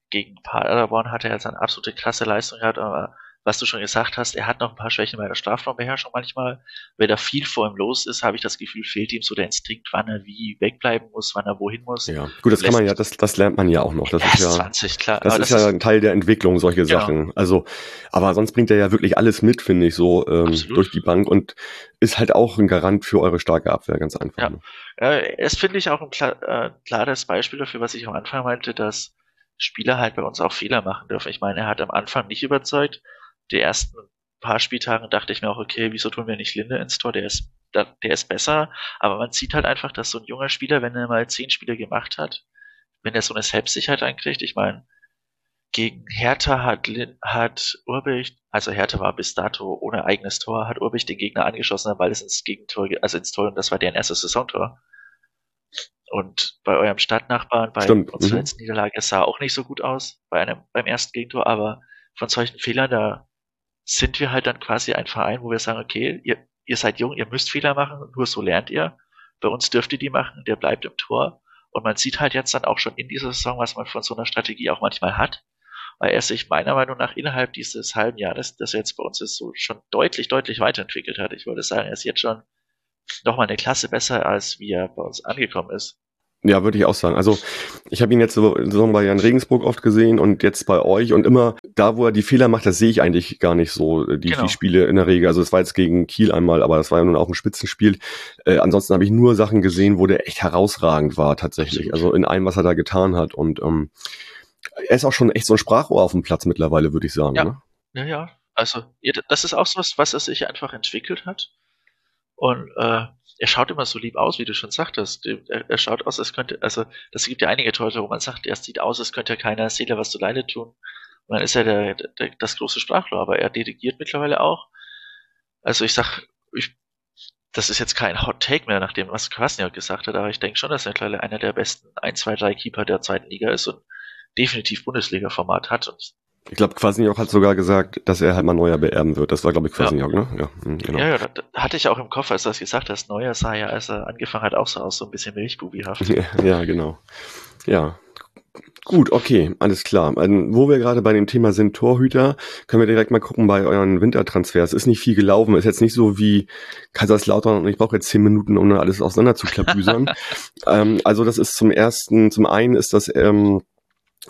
gegen Paderborn hat er jetzt eine absolute klasse Leistung gehabt, aber was du schon gesagt hast, er hat noch ein paar Schwächen bei der Strafraumbeherrschung manchmal. Wenn da viel vor ihm los ist, habe ich das Gefühl, fehlt ihm so der Instinkt, wann er wie wegbleiben muss, wann er wohin muss. Ja, gut, das kann man ja, das, das lernt man ja auch noch. Das ist ja, 20, klar. Das ist das ja ein Teil der Entwicklung, solche genau. Sachen. Also, aber sonst bringt er ja wirklich alles mit, finde ich, so ähm, durch die Bank und ist halt auch ein Garant für eure starke Abwehr, ganz einfach. Ja, ne? äh, es finde ich auch ein klar, äh, klares Beispiel dafür, was ich am Anfang meinte, dass Spieler halt bei uns auch Fehler machen dürfen. Ich meine, er hat am Anfang nicht überzeugt. Die ersten paar Spieltagen dachte ich mir auch, okay, wieso tun wir nicht Linde ins Tor? Der ist, der ist besser. Aber man sieht halt einfach, dass so ein junger Spieler, wenn er mal zehn Spiele gemacht hat, wenn er so eine Selbstsicherheit einkriegt, ich meine, gegen Hertha hat, hat Urbich, also Hertha war bis dato ohne eigenes Tor, hat Urbich den Gegner angeschossen, weil es ins Gegentor, also ins Tor, und das war deren erstes Saisontor. Und bei eurem Stadtnachbarn, bei Stimmt. unserer Mhm. letzten Niederlage, es sah auch nicht so gut aus bei einem, beim ersten Gegentor, aber von solchen Fehlern, da sind wir halt dann quasi ein Verein, wo wir sagen, okay, ihr, ihr seid jung, ihr müsst Fehler machen, nur so lernt ihr. Bei uns dürft ihr die machen, der bleibt im Tor. Und man sieht halt jetzt dann auch schon in dieser Saison, was man von so einer Strategie auch manchmal hat, weil er sich meiner Meinung nach innerhalb dieses halben Jahres, das jetzt bei uns ist, so schon deutlich, deutlich weiterentwickelt hat. Ich würde sagen, er ist jetzt schon nochmal eine Klasse besser, als wie er bei uns angekommen ist. Ja, würde ich auch sagen. Also ich habe ihn jetzt so, so bei Jan Regensburg oft gesehen und jetzt bei euch und immer da, wo er die Fehler macht, das sehe ich eigentlich gar nicht so, äh, die, Genau. die Spiele in der Regel. Also es war jetzt gegen Kiel einmal, aber das war ja nun auch ein Spitzenspiel. Äh, ansonsten habe ich nur Sachen gesehen, wo der echt herausragend war tatsächlich. Also in allem, was er da getan hat. Und ähm, er ist auch schon echt so ein Sprachrohr auf dem Platz mittlerweile, würde ich sagen. Ja. Ne? Ja, ja. Also, das ist auch so was, was er sich einfach entwickelt hat. Und äh, er schaut immer so lieb aus, wie du schon sagtest. Er, er schaut aus, als könnte, also das gibt ja einige Torhüter, wo man sagt, er sieht aus, als könnte keiner Seele was zu Leide tun. Und dann ist er der, der, das große Sprachrohr, aber er delegiert mittlerweile auch. Also ich sag, ich, das ist jetzt kein Hot Take mehr, nach dem, was Kwasniok gesagt hat, aber ich denke schon, dass er mittlerweile einer der besten 1, 2, 3 Keeper der zweiten Liga ist und definitiv Bundesliga-Format hat. Und Ich glaube, Quasniok hat sogar gesagt, dass er halt mal Neuer beerben wird. Das war, glaube ich, Quasniok, ne? Ja, hm, genau. Ja, ja, das hatte ich auch im Kopf, als du das gesagt hast. Neuer sah ja, als er angefangen hat, auch so aus, so ein bisschen milchbubihaft. Ja, ja, genau. Ja. Gut, okay, alles klar. Ähm, wo wir gerade bei dem Thema sind, Torhüter, können wir direkt mal gucken bei euren Wintertransfers. Ist nicht viel gelaufen, ist jetzt nicht so wie Kaiserslautern und ich brauche jetzt zehn Minuten, um da alles auseinander zu klabüsern. ähm, also das ist zum ersten, zum einen ist das ähm,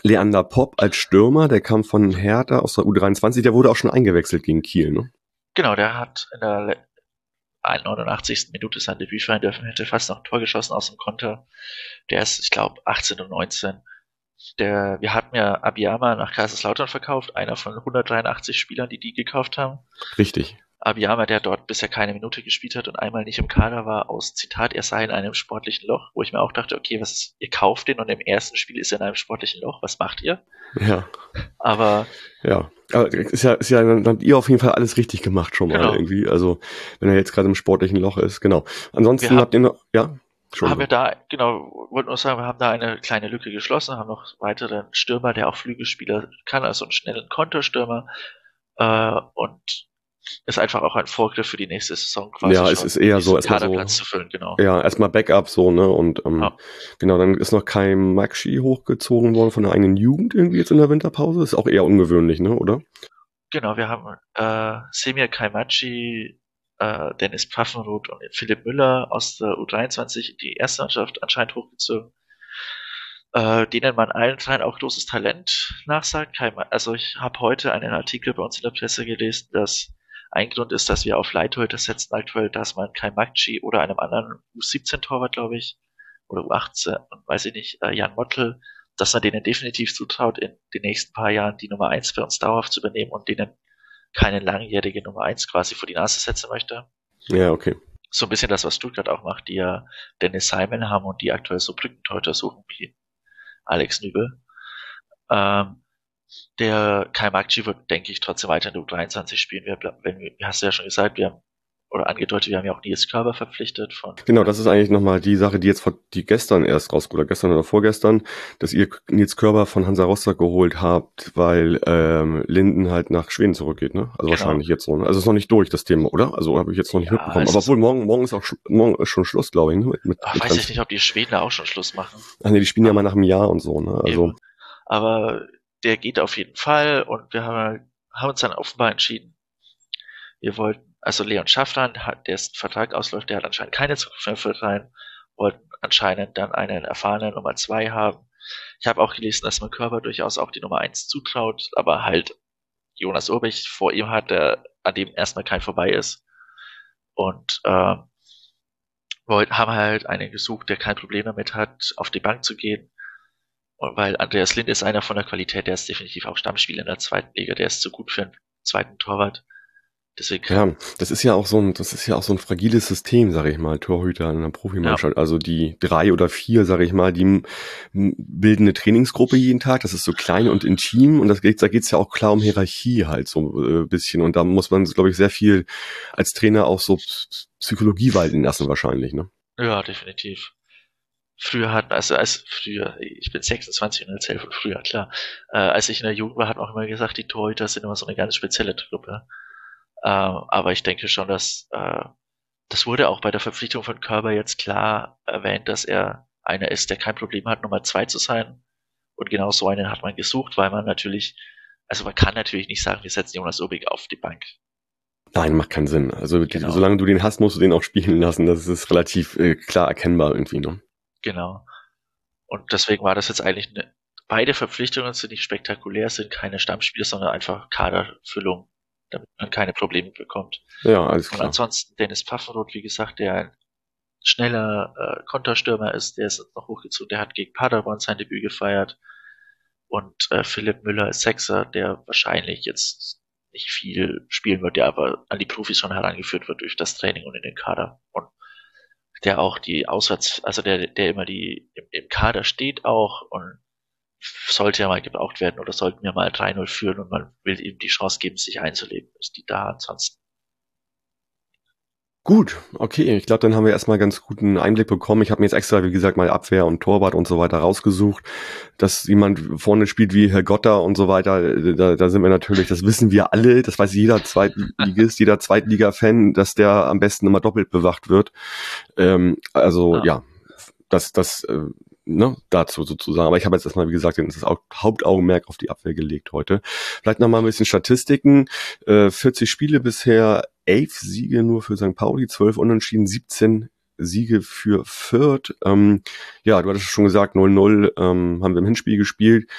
Leander Popp als Stürmer, der kam von Hertha aus der U23, der wurde auch schon eingewechselt gegen Kiel, ne? Genau, der hat in der le- 89. Minute sein Debüt feiern dürfen, hätte fast noch ein Tor geschossen aus dem Konter. Der ist, ich glaube, 18 und 19. Der, wir hatten ja Abiyama nach Kaiserslautern verkauft, einer von 183 Spielern, die die gekauft haben. Richtig. Abiyama, der dort bisher keine Minute gespielt hat und einmal nicht im Kader war, aus Zitat, er sei in einem sportlichen Loch, wo ich mir auch dachte, okay, was ist, ihr kauft den und im ersten Spiel ist er in einem sportlichen Loch, was macht ihr? Ja, Aber ja. Aber ist ja, ist ja, dann habt ihr auf jeden Fall alles richtig gemacht schon mal Genau. irgendwie. Also, wenn er jetzt gerade im sportlichen Loch ist, genau. Ansonsten haben- habt ihr noch, ja? haben wir da, genau, wollten nur sagen, wir haben da eine kleine Lücke geschlossen, haben noch weiteren Stürmer, der auch Flügelspieler kann, also einen schnellen Konterstürmer. Äh, und ist einfach auch ein Vorgriff für die nächste Saison quasi. Ja, es ist eher so, erstmal so, zu füllen, genau. Ja, erstmal Backup so, ne? Und ähm, ja. genau, dann ist noch kein Maxi hochgezogen worden von der eigenen Jugend irgendwie jetzt in der Winterpause. Ist auch eher ungewöhnlich, ne, oder? Genau, wir haben äh, Semir Kaimachi, äh, Dennis Pfaffenroth und Philipp Müller aus der U23 die erste Mannschaft anscheinend hochgezogen äh, denen man allen dreien auch großes Talent nachsagt. Also ich habe heute einen Artikel bei uns in der Presse gelesen, dass ein Grund ist, dass wir auf Leithäuter setzen aktuell, dass man kein Magci oder einem anderen U17-Torwart, glaube ich, oder U18, weiß ich nicht, äh, Jan Mottl, dass man denen definitiv zutraut, in den nächsten paar Jahren die Nummer eins für uns dauerhaft zu übernehmen und denen keine langjährige Nummer eins quasi vor die Nase setzen möchte. Ja, okay. So ein bisschen das, was Stuttgart auch macht, die ja Dennis Simon haben und die aktuell so Brückentorhüter suchen wie Alex Nübel. Ähm, der Kai Magci wird, denke ich, trotzdem weiter in der U23 spielen. Wir, wenn hast du ja schon gesagt, wir haben oder angedeutet, wir haben ja auch Nils Körber verpflichtet von. Genau, das ist eigentlich nochmal die Sache, die jetzt von, die gestern erst rausgeholt, oder gestern oder vorgestern, dass ihr Nils Körber von Hansa Rostock geholt habt, weil ähm, Linden halt nach Schweden zurückgeht, ne? Also genau. wahrscheinlich jetzt so. Ne? Also ist noch nicht durch das Thema, oder? Also habe ich jetzt noch nicht ja, mitbekommen. Aber obwohl morgen, morgen ist auch morgen ist schon Schluss, glaube ich. Ne? Mit, mit, Ach, mit weiß ich nicht, ob die Schweden da auch schon Schluss machen. Ach nee, die spielen ja mal nach einem Jahr und so, ne? Also. Eben. Aber der geht auf jeden Fall und wir haben, haben uns dann offenbar entschieden, wir wollten also Leon Schaffran, dessen Vertrag ausläuft, der hat anscheinend keine Zukunft mehr für Verein, wollten anscheinend dann einen erfahrenen Nummer zwei haben. Ich habe auch gelesen, dass man Körper durchaus auch die Nummer eins zutraut, aber halt Jonas Urbich vor ihm hat, der an dem erstmal kein vorbei ist. Und äh, haben halt einen gesucht, der kein Problem damit hat, auf die Bank zu gehen. Weil Andreas Lind ist einer von der Qualität, der ist definitiv auch Stammspieler in der zweiten Liga, der ist zu gut für einen zweiten Torwart. Deswegen. Ja, das ist ja auch so ein, das ist ja auch so ein fragiles System, sage ich mal, Torhüter in einer Profimannschaft. Ja. Also die drei oder vier, sage ich mal, die bilden eine Trainingsgruppe jeden Tag. Das ist so klein und intim und das geht, da geht's ja auch klar um Hierarchie halt so ein äh, bisschen. Und da muss man, glaube ich, sehr viel als Trainer auch so Psychologie walten lassen wahrscheinlich, ne? Ja, definitiv. Früher hatten, also als früher, ich bin 26 und erzähle von früher, klar. Äh, als ich in der Jugend war, hat man auch immer gesagt, die Torhüter sind immer so eine ganz spezielle Truppe. Äh, aber ich denke schon, dass äh, das wurde auch bei der Verpflichtung von Körber jetzt klar erwähnt, dass er einer ist, der kein Problem hat, Nummer zwei zu sein. Und genau so einen hat man gesucht, weil man natürlich, also man kann natürlich nicht sagen, wir setzen Jonas Obig auf die Bank. Nein, macht keinen Sinn. Also genau. solange du den hast, musst du den auch spielen lassen. Das ist relativ äh, klar erkennbar irgendwie. Ne? Genau. Und deswegen war das jetzt eigentlich eine, beide Verpflichtungen sind nicht spektakulär, sind keine Stammspiele, sondern einfach Kaderfüllung damit man keine Probleme bekommt. Ja, alles klar. Und ansonsten Dennis Pfaffenroth, wie gesagt, der ein schneller äh, Konterstürmer ist, der ist noch hochgezogen, der hat gegen Paderborn sein Debüt gefeiert. Und äh, Philipp Müller ist Sechser, der wahrscheinlich jetzt nicht viel spielen wird, der aber an die Profis schon herangeführt wird durch das Training und in den Kader. Und der auch die Auswärts, also der, der immer die im, im Kader steht auch und sollte ja mal gebraucht werden oder sollten wir mal 3-0 führen und man will ihm die Chance geben, sich einzuleben. Ist die da ansonsten? Gut, okay. Ich glaube, dann haben wir erstmal ganz guten Einblick bekommen. Ich habe mir jetzt extra, wie gesagt, mal Abwehr und Torwart und so weiter rausgesucht. Dass jemand vorne spielt wie Herr Gotter und so weiter, da, da sind wir natürlich, das wissen wir alle, das weiß jeder Zweitligist, jeder Zweitliga-Fan, dass der am besten immer doppelt bewacht wird. Ähm, also ja, ja das, das äh, ne, dazu sozusagen. Aber ich habe jetzt erstmal, wie gesagt, das Hauptaugenmerk auf die Abwehr gelegt heute. Vielleicht nochmal ein bisschen Statistiken. Äh, 40 Spiele bisher, 11 Siege nur für St. Pauli, 12 Unentschieden, 17 Siege für Fürth. Ähm, ja, du hattest schon gesagt, 0-0 ähm, haben wir im Hinspiel gespielt.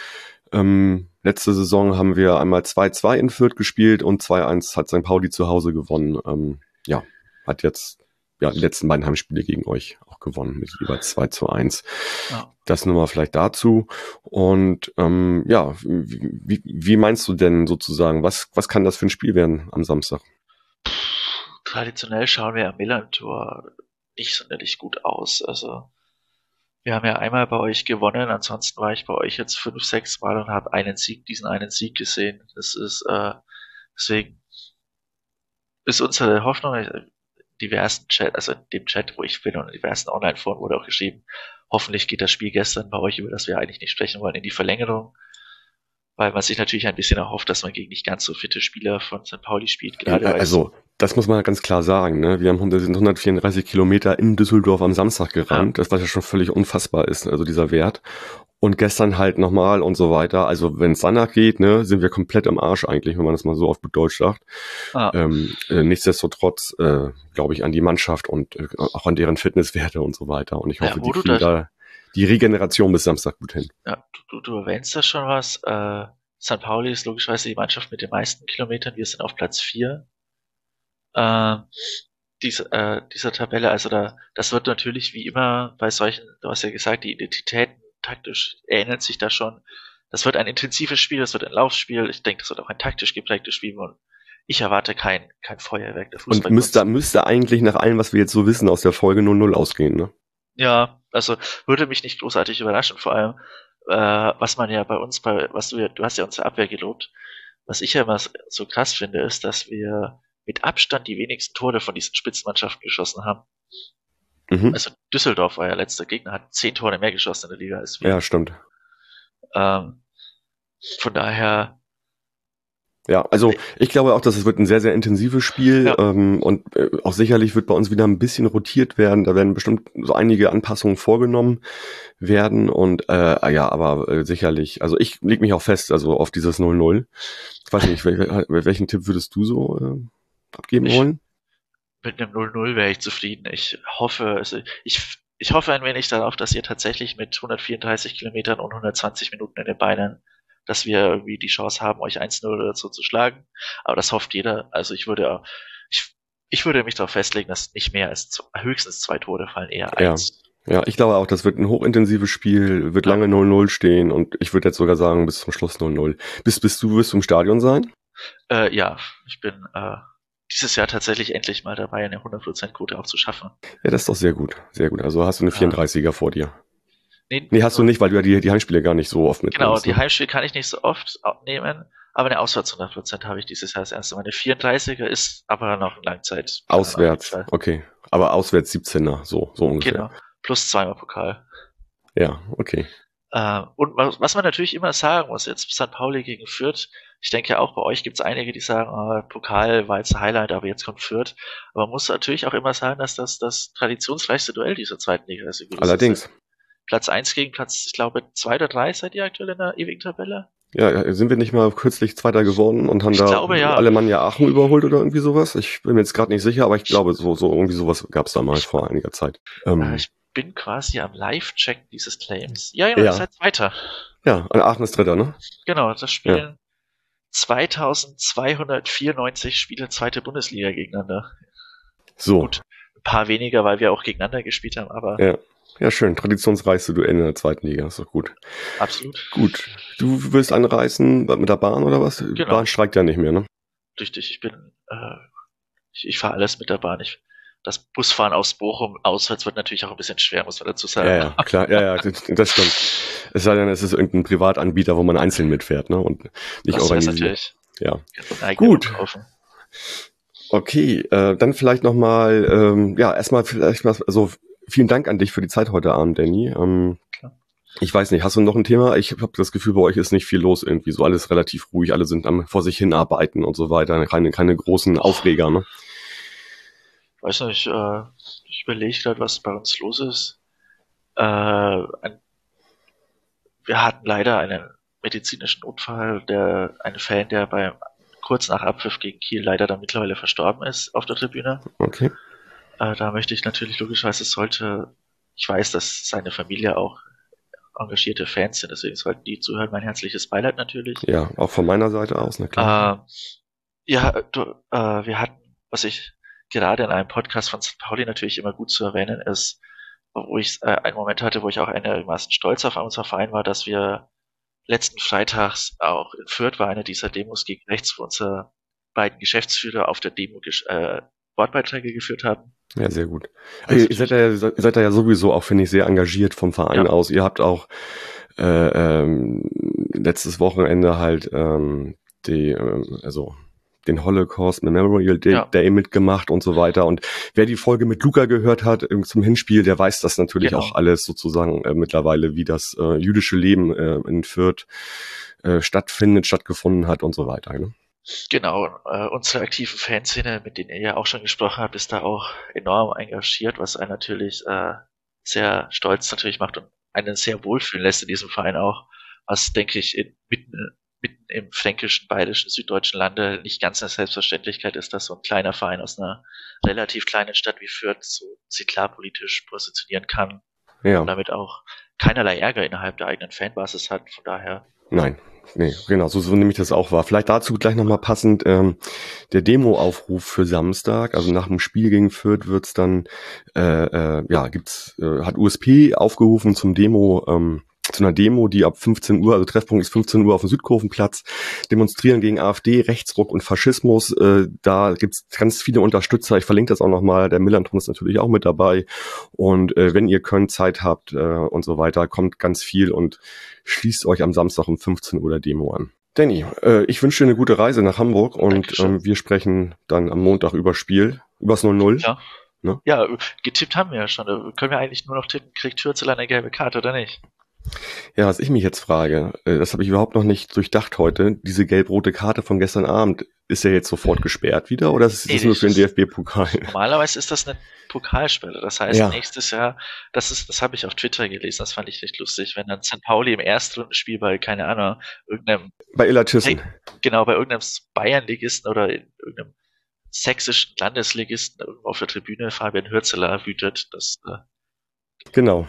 Ähm, letzte Saison haben wir einmal 2-2 in Fürth gespielt und 2-1 hat St. Pauli zu Hause gewonnen. Ähm, ja, hat jetzt ja, die letzten beiden Heimspiele gegen euch auch gewonnen mit über 2 zu 1. Ja. Das nur mal vielleicht dazu. Und ähm, ja, wie, wie meinst du denn sozusagen, was, was kann das für ein Spiel werden am Samstag? Traditionell schauen wir am Milan-Tor nicht sonderlich gut aus. Also wir haben ja einmal bei euch gewonnen, ansonsten war ich bei euch jetzt fünf, sechs Mal und habe einen Sieg, diesen einen Sieg gesehen. Das ist äh, deswegen ist unsere Hoffnung, diversen Chat, also in dem Chat, wo ich bin und in diversen Online-Foren wurde auch geschrieben, hoffentlich geht das Spiel gestern bei euch, über das wir eigentlich nicht sprechen wollen, in die Verlängerung. Weil man sich natürlich ein bisschen erhofft, dass man gegen nicht ganz so fitte Spieler von St. Pauli spielt. Gerade ja, also, das muss man ganz klar sagen. Ne? Wir haben 134 Kilometer in Düsseldorf am Samstag gerannt, ja. das was ja schon völlig unfassbar ist, also dieser Wert. Und gestern halt nochmal und so weiter. Also wenn es danach geht, ne, sind wir komplett am Arsch eigentlich, wenn man das mal so auf Deutsch sagt. Ah. Ähm, äh, nichtsdestotrotz äh, glaube ich an die Mannschaft und äh, auch an deren Fitnesswerte und so weiter. Und ich hoffe, ja, die kriegen da die Regeneration bis Samstag gut hin. Ja, du, du erwähnst da schon was. Äh, St. Pauli ist logischerweise die Mannschaft mit den meisten Kilometern. Wir sind auf Platz 4 äh, diese, äh, dieser Tabelle. Also da, das wird natürlich wie immer bei solchen, du hast ja gesagt, die Identitäten taktisch ähnelt sich da schon. Das wird ein intensives Spiel, das wird ein Laufspiel. Ich denke, das wird auch ein taktisch geprägtes Spiel. Und ich erwarte kein, kein Feuerwerk. Der Fußball und müsste, müsste eigentlich nach allem, was wir jetzt so wissen, aus der Folge 0-0 ausgehen, ne? Ja, also würde mich nicht großartig überraschen, vor allem, äh, was man ja bei uns, bei, was du ja, du hast ja unsere Abwehr gelobt, was ich ja immer so krass finde, ist, dass wir mit Abstand die wenigsten Tore von diesen Spitzenmannschaften geschossen haben. Mhm. Also Düsseldorf war ja letzter Gegner, hat zehn Tore mehr geschossen in der Liga als wir. Ja, stimmt. Ähm, von daher ja, also ich glaube auch, dass es wird ein sehr, sehr intensives Spiel ja. ähm, und äh, auch sicherlich wird bei uns wieder ein bisschen rotiert werden. Da werden bestimmt so einige Anpassungen vorgenommen werden und äh, ja, aber äh, sicherlich, also ich leg mich auch fest, also auf dieses 0-0. Ich weiß nicht, wel welchen Tipp würdest du so äh, abgeben ich, wollen? Mit einem 0-0 wäre ich zufrieden. Ich hoffe, also ich, ich hoffe ein wenig darauf, dass ihr tatsächlich mit 134 Kilometern und 120 Minuten in den Beinen dass wir irgendwie die Chance haben, euch 1-0 oder so zu schlagen. Aber das hofft jeder. Also ich würde, ich, ich würde mich darauf festlegen, dass nicht mehr als zwei, höchstens zwei Tore fallen, eher eins. Ja. ja, ich glaube auch, das wird ein hochintensives Spiel, wird lange 0-0 stehen und ich würde jetzt sogar sagen, bis zum Schluss 0-0. Bis, bis du wirst im Stadion sein? Äh, ja, ich bin äh, dieses Jahr tatsächlich endlich mal dabei, eine 100%-Quote auch zu schaffen. Ja, das ist doch sehr gut. Sehr gut. Also hast du eine 34er vor dir. Nee, nee hast du nicht, weil du ja die, die Heimspiele gar nicht so oft mitnimmst. Genau, die ne? Heimspiele kann ich nicht so oft nehmen, aber eine Auswärts 100% habe ich dieses Jahr das erste Mal. Eine 34er ist aber noch ein Langzeit. Auswärts, okay. Aber auswärts 17er, so, so ungefähr. Genau, plus zweimal Pokal. Ja, okay. Äh, und was man natürlich immer sagen muss, jetzt St. Pauli gegen Fürth, ich denke auch bei euch gibt es einige, die sagen, oh, Pokal war jetzt Highlight, aber jetzt kommt Fürth. Aber man muss natürlich auch immer sagen, dass das das traditionsreichste Duell dieser zweiten Liga ist. Allerdings. Ist. Platz 1 gegen Platz, ich glaube, 2 oder 3 seid ihr aktuell in der ewigen Tabelle? Ja, sind wir nicht mal kürzlich Zweiter geworden und haben ich da glaube, ja. Alemannia Aachen überholt oder irgendwie sowas? Ich bin mir jetzt gerade nicht sicher, aber ich glaube, so, so irgendwie sowas gab es da mal vor einiger Zeit. Ähm, ich bin quasi am Live-Check dieses Claims. Ja, ja, ja. ihr seid Zweiter. Ja, Aachen ist Dritter, ne? Genau, das spielen ja. 2294 Spiele zweite Bundesliga gegeneinander. So. Gut, ein paar weniger, weil wir auch gegeneinander gespielt haben, aber ja. Ja, schön. Traditionsreichste Duell in der zweiten Liga. Ist doch gut. Absolut. Gut. Du willst anreisen mit der Bahn oder was? Genau. Die Bahn streikt ja nicht mehr, ne? Richtig. Ich bin, äh, ich, ich fahre alles mit der Bahn. Ich, das Busfahren aus Bochum auswärts wird natürlich auch ein bisschen schwer, muss man dazu sagen. Ja, ja klar, ja, ja, das stimmt. Es sei denn, es ist irgendein Privatanbieter, wo man einzeln mitfährt, ne? Und nicht das organisiert. Natürlich. Ja. Gut. Okay, äh, dann vielleicht nochmal, ähm, ja, erstmal vielleicht mal, also vielen Dank an dich für die Zeit heute Abend, Danny. Ähm. Ich weiß nicht, hast du noch ein Thema? Ich habe das Gefühl, bei euch ist nicht viel los irgendwie. So alles relativ ruhig, alle sind am vor sich hinarbeiten und so weiter. Keine, keine großen Aufreger, ne? Weiß nicht, äh, ich überlege gerade, was bei uns los ist. Äh, ein, wir hatten leider einen medizinischen Unfall, der ein Fan, der bei kurz nach Abpfiff gegen Kiel leider dann mittlerweile verstorben ist auf der Tribüne. Okay. Äh, da möchte ich natürlich logischerweise sollte, ich weiß, dass seine Familie auch engagierte Fans sind, deswegen sollten die zuhören. Mein herzliches Beileid natürlich. Ja, auch von meiner Seite aus, na klar. Äh, ja, du, äh, wir hatten, was ich gerade in einem Podcast von St. Pauli natürlich immer gut zu erwähnen ist, wo ich äh, einen Moment hatte, wo ich auch einigermaßen stolz auf unser Verein war, dass wir letzten Freitags auch in Fürth war eine dieser Demos gegen rechts, wo unsere beiden Geschäftsführer auf der Demo äh, Wortbeiträge geführt haben. Ja, sehr gut. Also ihr, seid ja, seid ja sowieso auch, finde ich, sehr engagiert vom Verein ja. aus. Ihr habt auch äh, ähm, letztes Wochenende halt ähm, die, äh, also den Holocaust Memorial Day, ja. Day, mitgemacht und so weiter. Und wer die Folge mit Luca gehört hat zum Hinspiel, der weiß das natürlich genau. auch alles sozusagen äh, mittlerweile, wie das äh, jüdische Leben äh, in Fürth äh, stattfindet, stattgefunden hat und so weiter. Ne? Genau, äh, unsere aktive Fanszene, mit denen ihr ja auch schon gesprochen habt, ist da auch enorm engagiert, was einen natürlich äh, sehr stolz natürlich macht und einen sehr wohlfühlen lässt in diesem Verein auch, was denke ich in, mitten, mitten im fränkischen, bayerischen, süddeutschen Lande nicht ganz eine Selbstverständlichkeit ist, dass so ein kleiner Verein aus einer relativ kleinen Stadt wie Fürth so sich klar politisch positionieren kann ja. und damit auch keinerlei Ärger innerhalb der eigenen Fanbasis hat. Von daher. Nein, Nee, genau, so, so nehme ich das auch wahr. Vielleicht dazu gleich nochmal passend ähm, der Demo-Aufruf für Samstag. Also nach dem Spiel gegen Fürth wird's dann, äh, äh, ja, gibt's, äh, hat USP aufgerufen zum Demo, ähm, zu einer Demo, die ab 15 Uhr, also Treffpunkt ist 15 Uhr auf dem Südkurvenplatz, demonstrieren gegen AfD, Rechtsruck und Faschismus. Äh, da gibt's ganz viele Unterstützer. Ich verlinke das auch nochmal. Der Millanton ist natürlich auch mit dabei. Und äh, wenn ihr könnt, Zeit habt äh, und so weiter, kommt ganz viel und schließt euch am Samstag um 15 Uhr der Demo an. Danny, äh, ich wünsche dir eine gute Reise nach Hamburg und ähm, wir sprechen dann am Montag über Spiel, übers 0-0. Ja. Ne? Ja, getippt haben wir ja schon. Da können wir eigentlich nur noch tippen, kriegt Türzel eine gelbe Karte oder nicht? Ja, was ich mich jetzt frage, äh, das habe ich überhaupt noch nicht durchdacht heute. Diese gelb-rote Karte von gestern Abend, ist er jetzt sofort gesperrt wieder oder ist das nur für den DFB-Pokal? Normalerweise ist das eine Pokalsperre. Das heißt, ja. nächstes Jahr, das ist, das habe ich auf Twitter gelesen, das fand ich recht lustig, wenn dann St. Pauli im Erstrundenspiel bei, keine Ahnung, irgendeinem. Bei Illertissen. Genau, bei irgendeinem Bayernligisten oder in irgendeinem sächsischen Landesligisten irgendwo auf der Tribüne Fabian Hürzeler wütet, das. Äh, genau.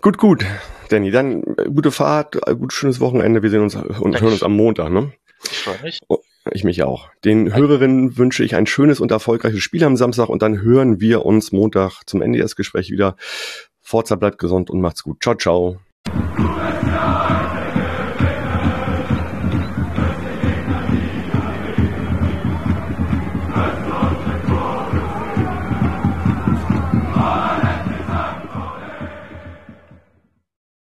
Gut, gut. Danny, dann äh, gute Fahrt, äh, gutes schönes Wochenende. Wir sehen uns und hören uns am Montag, ne? Ich freue mich. Oh, ich mich auch. Den Hörerinnen wünsche ich ein schönes und erfolgreiches Spiel am Samstag und dann hören wir uns Montag zum NDS-Gespräch wieder. Forza bleibt gesund und macht's gut. Ciao, ciao.